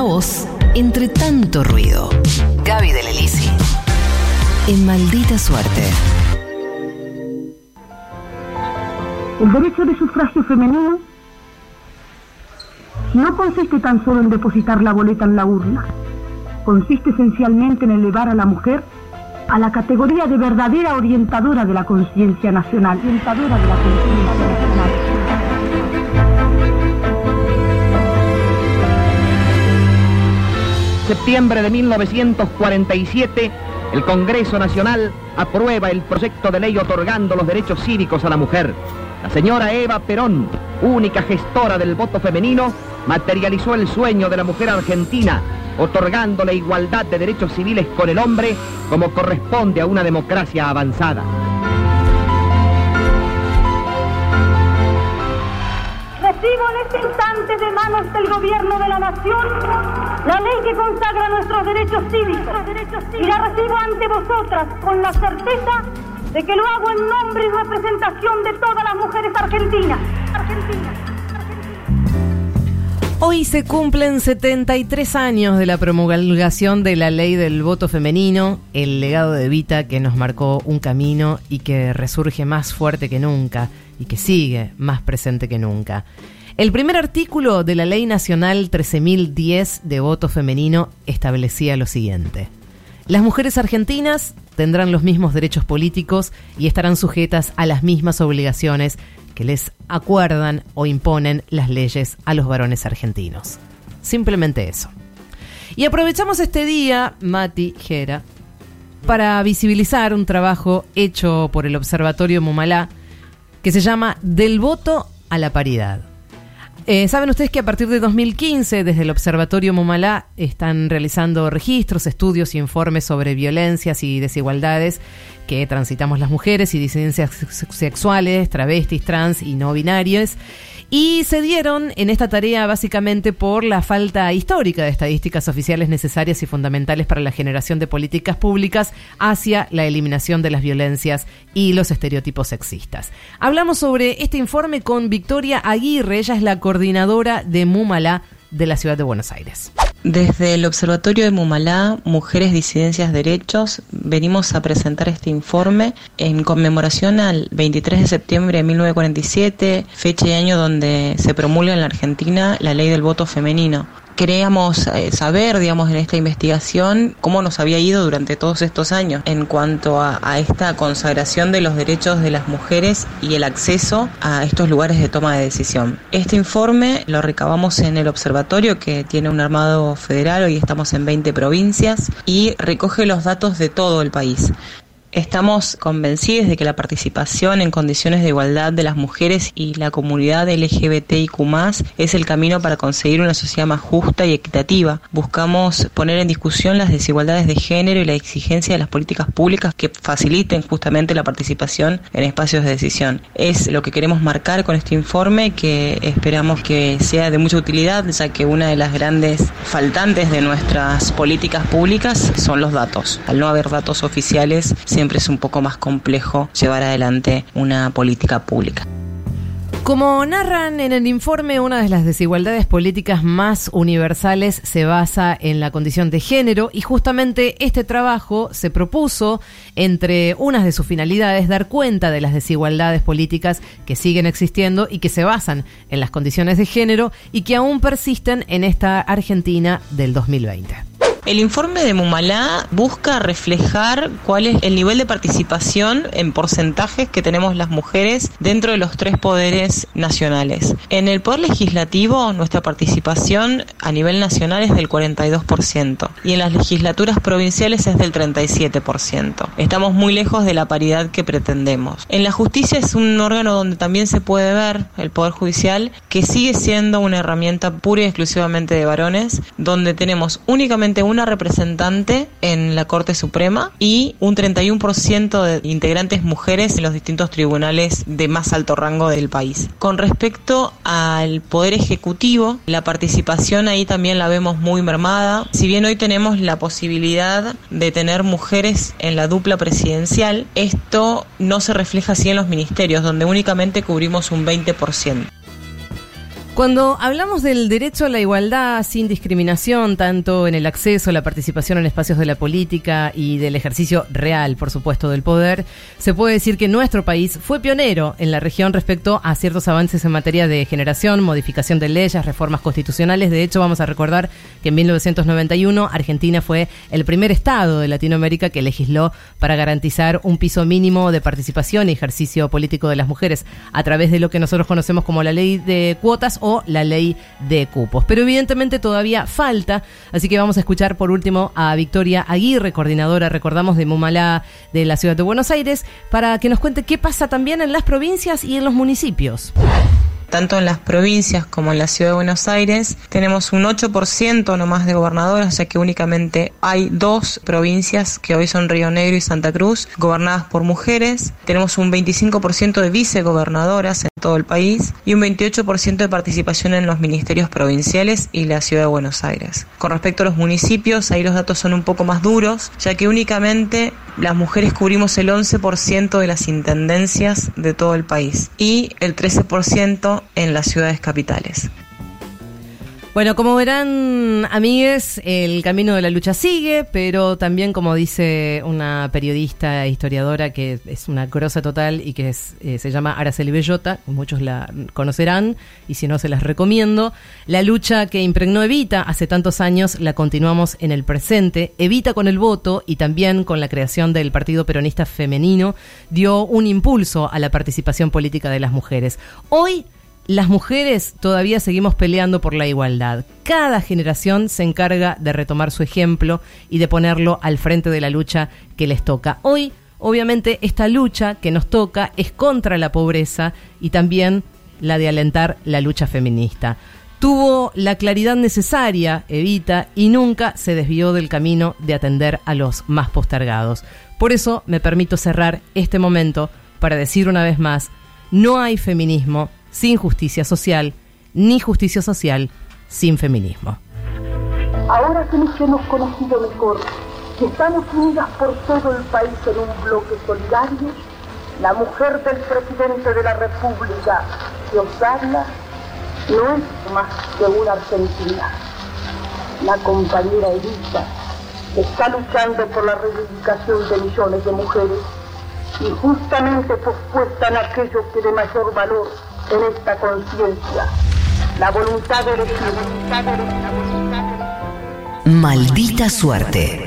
Voz entre tanto ruido. Gaby de Lelisi. En maldita suerte. El derecho de sufragio femenino no consiste tan solo en depositar la boleta en la urna. Consiste esencialmente en elevar a la mujer a la categoría de verdadera orientadora de la conciencia nacional. Orientadora de la conciencia nacional. Septiembre de 1947, el Congreso Nacional aprueba el proyecto de ley otorgando los derechos cívicos a la mujer. La señora Eva Perón, única gestora del voto femenino, materializó el sueño de la mujer argentina, otorgándole igualdad de derechos civiles con el hombre como corresponde a una democracia avanzada. Recibo en este instante manos del gobierno de la nación la ley que consagra nuestros derechos cívicos y la recibo ante vosotras con la certeza de que lo hago en nombre y representación de todas las mujeres argentinas. Argentinas. Hoy se cumplen 73 años de la promulgación de la ley del voto femenino, el legado de Vita que nos marcó un camino y que resurge más fuerte que nunca y que sigue más presente que nunca. El primer artículo de la Ley Nacional 13.010 de voto femenino establecía lo siguiente. Las mujeres argentinas tendrán los mismos derechos políticos y estarán sujetas a las mismas obligaciones que les acuerdan o imponen las leyes a los varones argentinos. Simplemente eso. Y aprovechamos este día, Mati Gera, para visibilizar un trabajo hecho por el Observatorio Mumalá que se llama Del voto a la paridad. Eh, Saben ustedes que a partir de 2015, desde el Observatorio Mumalá, están realizando registros, estudios y informes sobre violencias y desigualdades que transitamos las mujeres y disidencias sexuales, travestis, trans y no binarias. Y se dieron en esta tarea básicamente por la falta histórica de estadísticas oficiales necesarias y fundamentales para la generación de políticas públicas hacia la eliminación de las violencias y los estereotipos sexistas. Hablamos sobre este informe con Victoria Aguirre, ella es la coordinadora de Mumala de la ciudad de Buenos Aires. Desde el Observatorio de Mumalá, Mujeres, Disidencias, Derechos, venimos a presentar este informe en conmemoración al 23 de septiembre de 1947, fecha y año donde se promulga en la Argentina la ley del voto femenino queríamos eh, saber, digamos, en esta investigación cómo nos había ido durante todos estos años en cuanto a, a, esta consagración de los derechos de las mujeres y el acceso a estos lugares de toma de decisión. Este informe lo recabamos en el observatorio que tiene un armado federal, hoy estamos en 20 provincias y recoge los datos de todo el país. Estamos convencidos de que la participación en condiciones de igualdad de las mujeres y la comunidad LGBTIQ es el camino para conseguir una sociedad más justa y equitativa. Buscamos poner en discusión las desigualdades de género y la exigencia de las políticas públicas que faciliten justamente la participación en espacios de decisión. Es lo que queremos marcar con este informe que esperamos que sea de mucha utilidad, ya que una de las grandes faltantes de nuestras políticas públicas son los datos. Al no haber datos oficiales, siempre es un poco más complejo llevar adelante una política pública. Como narran en el informe, una de las desigualdades políticas más universales se basa en la condición de género y justamente este trabajo se propuso, entre unas de sus finalidades, dar cuenta de las desigualdades políticas que siguen existiendo y que se basan en las condiciones de género y que aún persisten en esta Argentina del 2020. El informe de Mumalá busca reflejar cuál es el nivel de participación en porcentajes que tenemos las mujeres dentro de los tres poderes nacionales. En el poder legislativo, nuestra participación a nivel nacional es del 42% y en las legislaturas provinciales es del 37%. Estamos muy lejos de la paridad que pretendemos. En la justicia es un órgano donde también se puede ver el poder judicial que sigue siendo una herramienta pura y exclusivamente de varones, donde tenemos únicamente una representante en la Corte Suprema y un 31% de integrantes mujeres en los distintos tribunales de más alto rango del país. Con respecto al Poder Ejecutivo, la participación ahí también la vemos muy mermada. Si bien hoy tenemos la posibilidad de tener mujeres en la dupla presidencial, esto no se refleja así en los ministerios, donde únicamente cubrimos un 20%. Cuando hablamos del derecho a la igualdad sin discriminación, tanto en el acceso, la participación en espacios de la política y del ejercicio real, por supuesto, del poder, se puede decir que nuestro país fue pionero en la región respecto a ciertos avances en materia de generación, modificación de leyes, reformas constitucionales. De hecho, vamos a recordar que en 1991 Argentina fue el primer estado de Latinoamérica que legisló para garantizar un piso mínimo de participación y ejercicio político de las mujeres a través de lo que nosotros conocemos como la ley de cuotas o la ley de cupos. Pero evidentemente todavía falta, así que vamos a escuchar por último a Victoria Aguirre, coordinadora, recordamos, de Mumalá de la ciudad de Buenos Aires, para que nos cuente qué pasa también en las provincias y en los municipios tanto en las provincias como en la ciudad de Buenos Aires, tenemos un 8% nomás de gobernadoras, sea que únicamente hay dos provincias que hoy son Río Negro y Santa Cruz, gobernadas por mujeres. Tenemos un 25% de vicegobernadoras todo el país y un 28% de participación en los ministerios provinciales y la ciudad de Buenos Aires. Con respecto a los municipios, ahí los datos son un poco más duros, ya que únicamente las mujeres cubrimos el 11% de las intendencias de todo el país y el 13% en las ciudades capitales. Bueno, como verán, amigues, el camino de la lucha sigue, pero también, como dice una periodista e historiadora que es una grosa total y que eh, se llama Araceli Bellota, muchos la conocerán y si no se las recomiendo, la lucha que impregnó Evita hace tantos años la continuamos en el presente. Evita con el voto y también con la creación del Partido Peronista Femenino dio un impulso a la participación política de las mujeres. Hoy las mujeres todavía seguimos peleando por la igualdad. Cada generación se encarga de retomar su ejemplo y de ponerlo al frente de la lucha que les toca. Hoy, obviamente, esta lucha que nos toca es contra la pobreza y también la de alentar la lucha feminista. Tuvo la claridad necesaria, Evita, y nunca se desvió del camino de atender a los más postergados. Por eso me permito cerrar este momento para decir una vez más, no hay feminismo sin justicia social, ni justicia social sin feminismo. Ahora que nos hemos conocido mejor, que estamos unidas por todo el país en un bloque solidario, la mujer del presidente de la República que os habla no es más que una argentina. La compañera Elisa está luchando por la reivindicación de millones de mujeres y justamente pospuesta en aquello que de mayor valor en esta conciencia la voluntad de elegir. Maldita suerte.